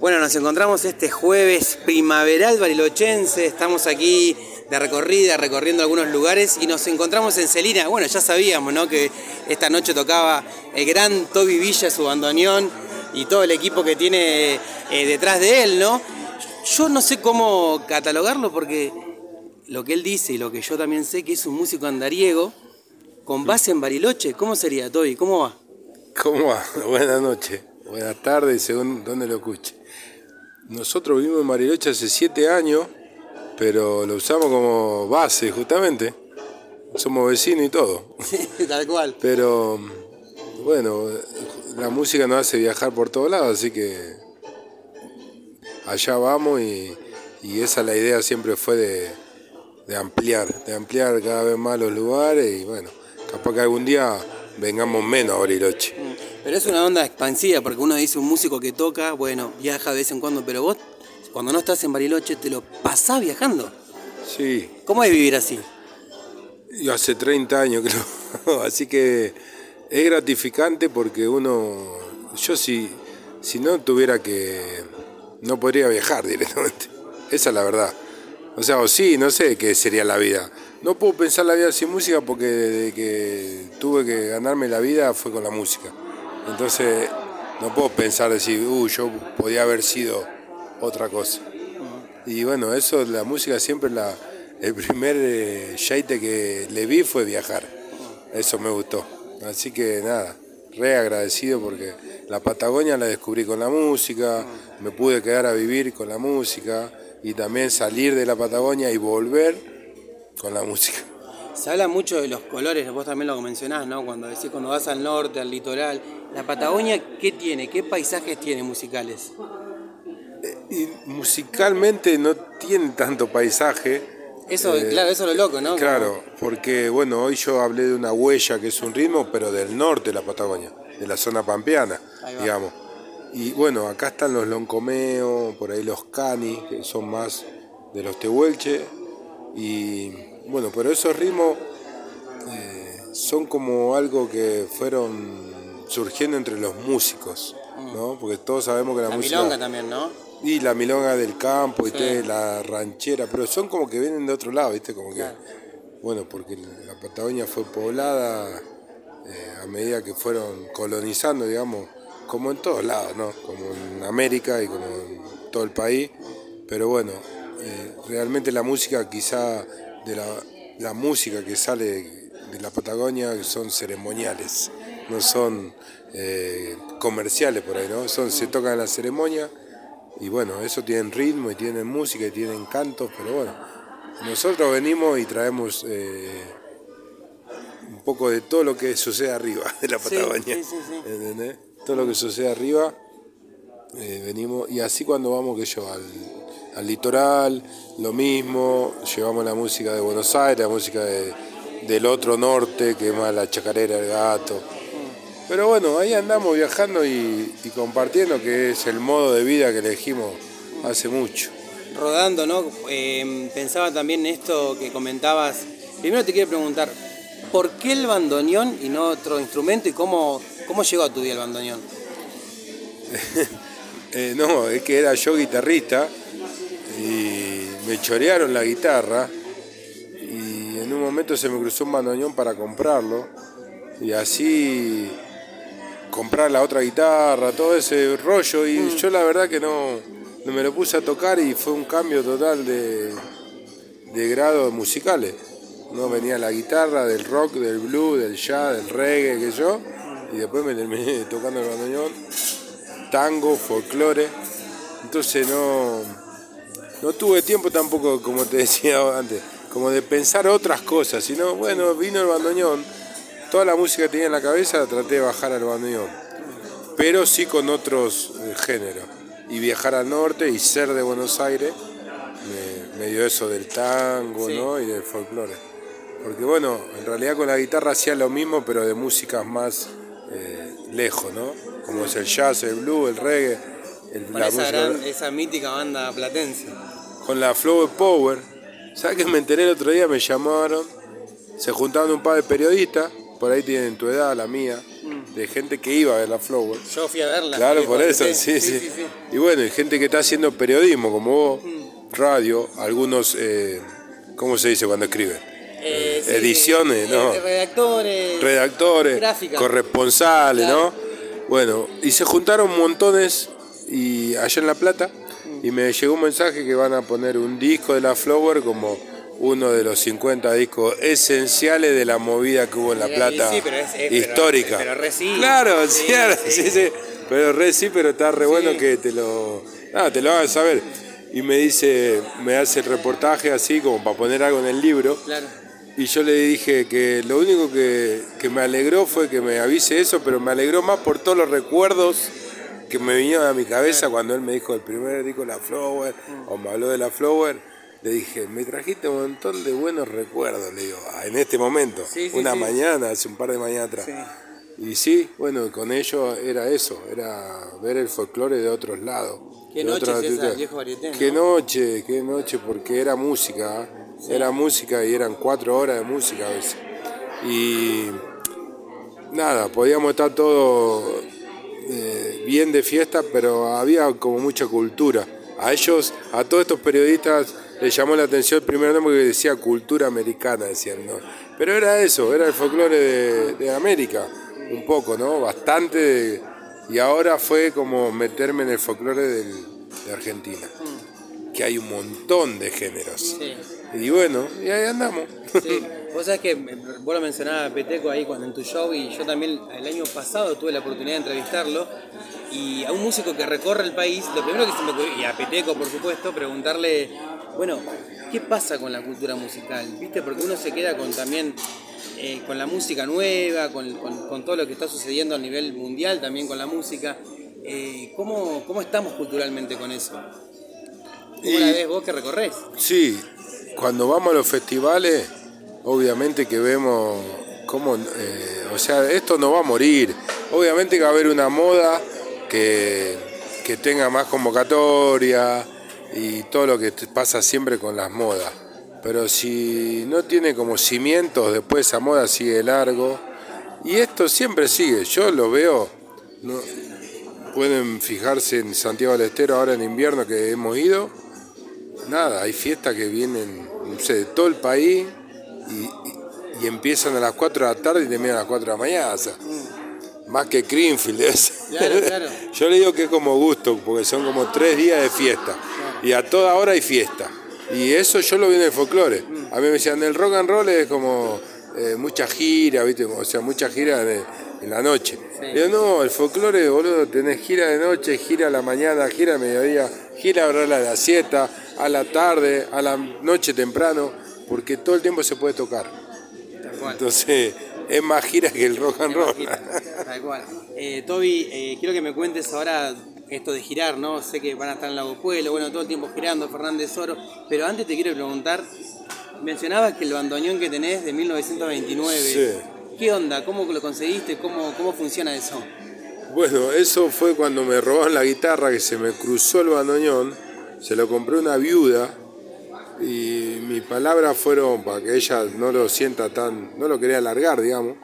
Bueno, nos encontramos este jueves primaveral barilochense, estamos aquí de recorrida, recorriendo algunos lugares y nos encontramos en Celina. Bueno, ya sabíamos, ¿no? Que esta noche tocaba el gran Toby Villa, su bandoneón y todo el equipo que tiene eh, detrás de él, ¿no? Yo no sé cómo catalogarlo porque lo que él dice y lo que yo también sé que es un músico andariego con base en Bariloche. ¿Cómo sería, Toby? ¿Cómo va? ¿Cómo va? Buenas noches, buenas tardes, según donde lo escuche. Nosotros vivimos en Bariloche hace siete años, pero lo usamos como base justamente. Somos vecinos y todo. Tal cual. Pero bueno, la música nos hace viajar por todos lados, así que allá vamos y, esa es la idea siempre fue de, de ampliar, de ampliar cada vez más los lugares y bueno, capaz que algún día vengamos menos a Bariloche. Pero es una onda expansiva, porque uno dice un músico que toca, bueno, viaja de vez en cuando, pero vos, cuando no estás en Bariloche, te lo pasás viajando. Sí. ¿Cómo es vivir así? Yo hace 30 años creo, así que es gratificante porque uno, yo si, si no tuviera que, no podría viajar directamente, esa es la verdad. O sea, o sí, no sé qué sería la vida. No puedo pensar la vida sin música porque desde que tuve que ganarme la vida fue con la música. Entonces no puedo pensar decir, uy, yo podía haber sido otra cosa. Y bueno, eso, la música siempre, la, el primer eh, que le vi fue viajar. Eso me gustó. Así que nada, re agradecido porque la Patagonia la descubrí con la música, me pude quedar a vivir con la música y también salir de la Patagonia y volver con la música. Se habla mucho de los colores, vos también lo mencionás, ¿no? Cuando decís cuando vas al norte, al litoral. ¿La Patagonia qué tiene? ¿Qué paisajes tiene musicales? Eh, y musicalmente no tiene tanto paisaje. Eso, eh, claro, eso es lo loco, ¿no? Claro, porque bueno, hoy yo hablé de una huella que es un ritmo, pero del norte de la Patagonia, de la zona pampeana, digamos. Y bueno, acá están los loncomeos, por ahí los cani, que son más de los tehuelche. Y bueno, pero esos ritmos eh, son como algo que fueron surgiendo entre los músicos, ¿no? Porque todos sabemos que la, música... La milonga también, ¿no? Y la milonga del campo, y la ranchera, pero son como que vienen de otro lado, ¿viste? Como que... Bueno, porque la Patagonia fue poblada eh, a medida que fueron colonizando, digamos, como en todos lados, ¿no? Como en América y como en todo el país. Pero bueno, eh, realmente la música quizá de la, música que sale de la Patagonia son ceremoniales, no son eh, comerciales por ahí, ¿no? Son, se tocan en la ceremonia y bueno, eso tienen ritmo y tienen música y tienen cantos, pero bueno, nosotros venimos y traemos eh, un poco de todo lo que sucede arriba de la Patagonia, Todo lo que sucede arriba, eh, venimos y así cuando vamos que yo al al litoral, lo mismo, llevamos la música de Buenos Aires, la música del otro norte, que es más la chacarera del gato. Pero bueno, ahí andamos viajando y, compartiendo, que es el modo de vida que elegimos hace mucho. Rodando, ¿no? Em, pensaba también en esto que comentabas. Primero te quiero preguntar, ¿por qué el bandoneón y no otro instrumento y cómo, cómo llegó a tu vida el bandoneón? Eh, no, es que era yo guitarrista y me chorearon la guitarra y en un momento se me cruzó un bandoneón para comprarlo y así comprar la otra guitarra, todo ese rollo y mm. yo la verdad que no, me lo puse a tocar y fue un cambio total de, de grados musicales. No venía la guitarra del rock, del blues, del jazz, del reggae, que yo, y después me terminé tocando el bandoneón, tango, folclore. Entonces no, no tuve tiempo tampoco, como te decía antes, como de pensar otras cosas, sino, bueno, vino el bandoneón, toda la música que tenía en la cabeza traté de bajar al bandoneón, pero sí con otros eh, géneros. Y viajar al norte y ser de Buenos Aires me, dio eso del tango ¿no? y del folclore. Porque bueno, en realidad con la guitarra hacía lo mismo, pero de músicas más eh, lejos, ¿no? Como es el jazz, el blues, el reggae. El, la esa, esa mítica banda platense con la Flow Power. ¿Sabes que me enteré el otro día? Me llamaron, se juntaron un par de periodistas, por ahí tienen tu edad, la mía, de gente que iba a ver la Flower. Yo fui a verla. Claro, por eso, sí sí, Y bueno, y gente que está haciendo periodismo, como vos, mm. radio, algunos, eh, ¿cómo se dice cuando escriben? Eh, ediciones, ¿no? redactores. Redactores, corresponsales, ¿no? Bueno, y se juntaron montones y allá en La Plata y me llegó un mensaje que van a poner un disco de la Flower como uno de los 50 discos esenciales de la movida que hubo en La Plata histórica. Pero, re sí. Claro, sí, sí, sí, Pero re sí, pero está re bueno que te lo, te lo hagan saber. Y me dice, me hace el reportaje así como para poner algo en el libro. Claro. Y yo le dije que lo único que, que me alegró fue que me avise eso, pero me alegró más por todos los recuerdos que me vinieron a mi cabeza cuando él me dijo el primer disco La Flower, o me habló de La Flower, le dije, me trajiste un montón de buenos recuerdos, le digo, ah, en este momento, una mañana, hace un par de mañanas atrás. Y sí, bueno, con ello era eso, era ver el folclore de otros lados. ¿Qué noche es esa, viejo varieté, Qué noche, qué noche, porque era música, era música y eran cuatro horas de música a veces. Y nada, podíamos estar todos eh, bien de fiesta, pero había como mucha cultura. A ellos, a todos estos periodistas, les llamó la atención el primer nombre que decía cultura americana, decían, ¿no? Pero era eso, era el folclore de, América, un poco, ¿no? Bastante. y ahora fue como meterme en el folclore de Argentina, que hay un montón de géneros. Y bueno, y ahí andamos. Vos sabés que vos lo mencionabas Peteco ahí cuando en tu show y yo también el año pasado tuve la oportunidad de entrevistarlo y a un músico que recorre el país, lo primero que se me ocurrió, y a Peteco por supuesto, preguntarle, bueno, ¿qué pasa con la cultura musical? ¿Viste? Porque uno se queda con también eh, con la música nueva, con, todo lo que está sucediendo a nivel mundial también con la música. Eh, ¿cómo, ¿Cómo estamos culturalmente con eso? ¿Cómo la ves vos que recorres? Sí, cuando vamos a los festivales obviamente que vemos cómo, eh, o sea, esto no va a morir. Obviamente que va a haber una moda que, que tenga más convocatoria y todo lo que pasa siempre con las modas. Pero si no tiene como cimientos, después esa moda sigue largo. Y esto siempre sigue. Yo lo veo. No, pueden fijarse en Santiago del Estero ahora en invierno que hemos ido. Nada, hay fiestas que vienen no sé, de todo el país y, empiezan a las 4 de la tarde y terminan a las 4 de la mañana. Más que Greenfield. Yo le digo que es como gusto, porque son como tres días de fiesta. Y a toda hora hay fiesta. Y eso yo lo vi en el folclore. A mí me decían, el rock and roll es como eh, mucha gira, ¿viste? O sea, mucha gira en, la noche. Y yo, no, el folclore, boludo, tenés gira de noche, gira a la mañana, gira a mediodía, gira a la siesta, a la tarde, a la noche temprano porque todo el tiempo se puede tocar. Entonces, es más gira que el rock and roll. Tal cual. Eh, Toby, eh, quiero que me cuentes ahora esto de girar, ¿no? Sé que van a estar en Lago Pueblo, bueno, todo el tiempo girando, Fernández Oro, pero antes te quiero preguntar, mencionabas que el bandoneón que tenés de 1929, sí. ¿qué onda? ¿Cómo lo conseguiste? ¿Cómo, ¿Cómo funciona eso? Bueno, eso fue cuando me robaron la guitarra, que se me cruzó el bandoneón, se lo compré una viuda, y mis palabras fueron para que ella no lo sienta tan, no lo quería alargar, digamos.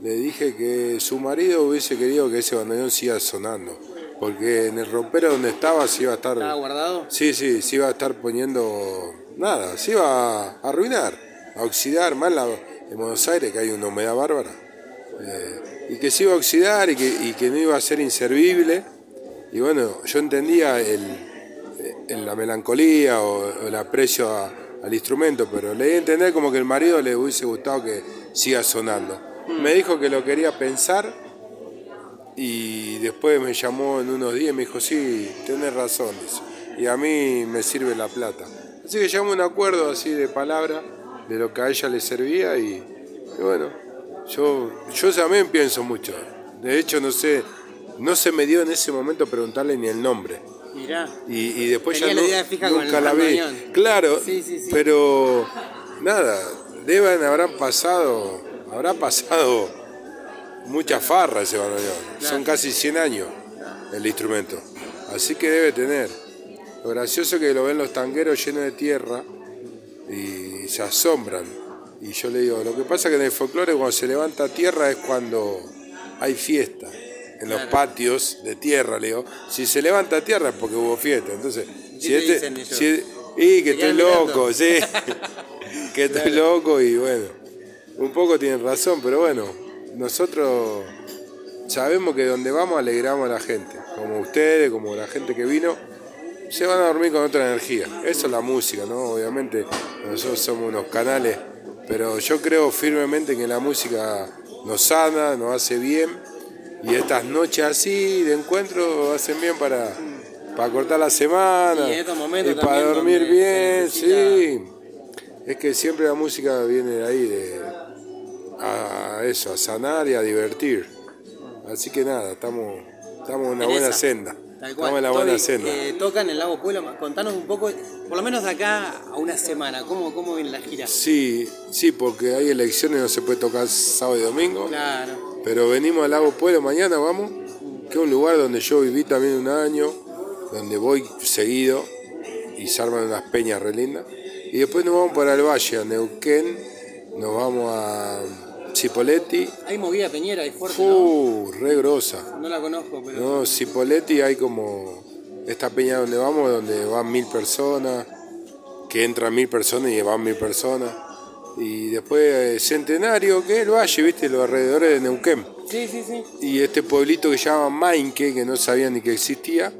Le dije que su marido hubiese querido que ese bandoneón siga sonando, porque en el ropero donde estaba se iba a estar. ¿Estaba guardado? Sí, sí, se iba a estar poniendo nada, se iba a arruinar, a oxidar, más en Buenos Aires que hay una humedad bárbara. Eh, y que se iba a oxidar y que, y que no iba a ser inservible. Y bueno, yo entendía el, la melancolía o, el aprecio al instrumento, pero le di a entender como que el marido le hubiese gustado que siga sonando. Me dijo que lo quería pensar y después me llamó en unos días y me dijo, sí, tenés razón, y a mí me sirve la plata. Así que llamó un acuerdo así de palabra de lo que a ella le servía y, bueno, yo, yo también pienso mucho. De hecho, no sé, no se me dio en ese momento preguntarle ni el nombre. Y, después ya nunca la vi. Claro, pero nada, deben, habrán pasado, habrá pasado muchas farras ese bandoneón. Son casi 100 años el instrumento. Así que debe tener. Lo gracioso es que lo ven los tangueros llenos de tierra y se asombran. Y yo le digo, lo que pasa es que en el folclore cuando se levanta tierra es cuando hay fiesta en los patios de tierra, le digo. Si se levanta tierra es porque hubo fiesta. Entonces, si este, si, y que estoy loco, sí. que estoy loco y bueno, un poco tienen razón, pero bueno, nosotros sabemos que donde vamos alegramos a la gente, como ustedes, como la gente que vino, se van a dormir con otra energía. Eso es la música, ¿no? Obviamente nosotros somos unos canales, pero yo creo firmemente que la música nos sana, nos hace bien y estas noches así de encuentro hacen bien para, para cortar la semana y, para dormir bien, sí. Es que siempre la música viene de ahí, de, a eso, a sanar y a divertir. Así que nada, estamos, estamos en una buena senda. Estamos en la buena senda. Eh, tocan el Lago Pueblo, contanos un poco, por lo menos de acá a una semana, ¿cómo, cómo viene la gira? Sí, sí, porque hay elecciones, no se puede tocar sábado y domingo. Claro. Pero venimos al Lago Pueblo mañana, vamos, que es un lugar donde yo viví también un año, donde voy seguido y se arman unas peñas re lindas. Y después nos vamos para el valle, a Neuquén, nos vamos a Cipoletti. Hay movida peñera, hay fuerte, uh, re grosa. No la conozco, pero... No, Cipoletti hay como esta peña donde vamos, donde van mil personas, que entran mil personas y van mil personas. Y después eh, Centenario, que es el valle, viste, los alrededores de Neuquén. Sí, sí, sí. Y este pueblito que se llama Mainque, que no sabía ni que existía,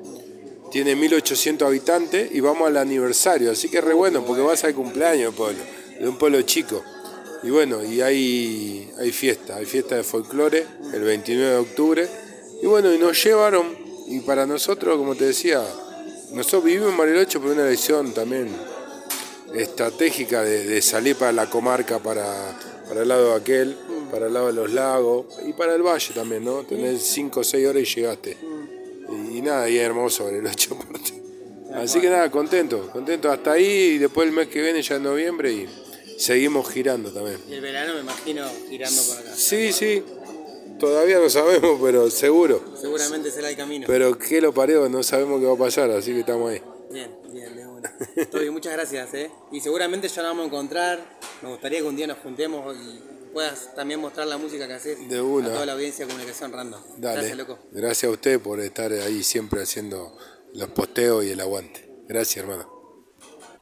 tiene 1800 habitantes y vamos al aniversario, así que es re bueno porque vas al cumpleaños pueblo, de un pueblo chico. Y bueno, y hay, hay fiesta, hay fiesta de folclore el 29 de octubre. Y bueno, y nos llevaron, y para nosotros, como te decía, nosotros vivimos en Mariloche por una elección también estratégica de, salir para la comarca, para, para el lado de aquel, para el lado de los lagos y para el valle también, ¿no? Tenés 5 o 6 horas y llegaste. Y, nada, y es hermoso el 8 Así que nada, contento, contento hasta ahí y después el mes que viene ya en noviembre y seguimos girando también. Y el verano me imagino girando por acá. Sí, sí. Todavía no sabemos, pero seguro. Seguramente será el camino. Pero qué lo pareo, no sabemos qué va a pasar, así que estamos ahí. Bien. Toby, muchas gracias, ¿eh? Y seguramente ya nos vamos a encontrar. Me gustaría que un día nos juntemos y puedas también mostrar la música que haces de una. a toda la audiencia de Comunicación Random. Gracias, loco. Gracias a usted por estar ahí siempre haciendo los posteos y el aguante. Gracias, hermano.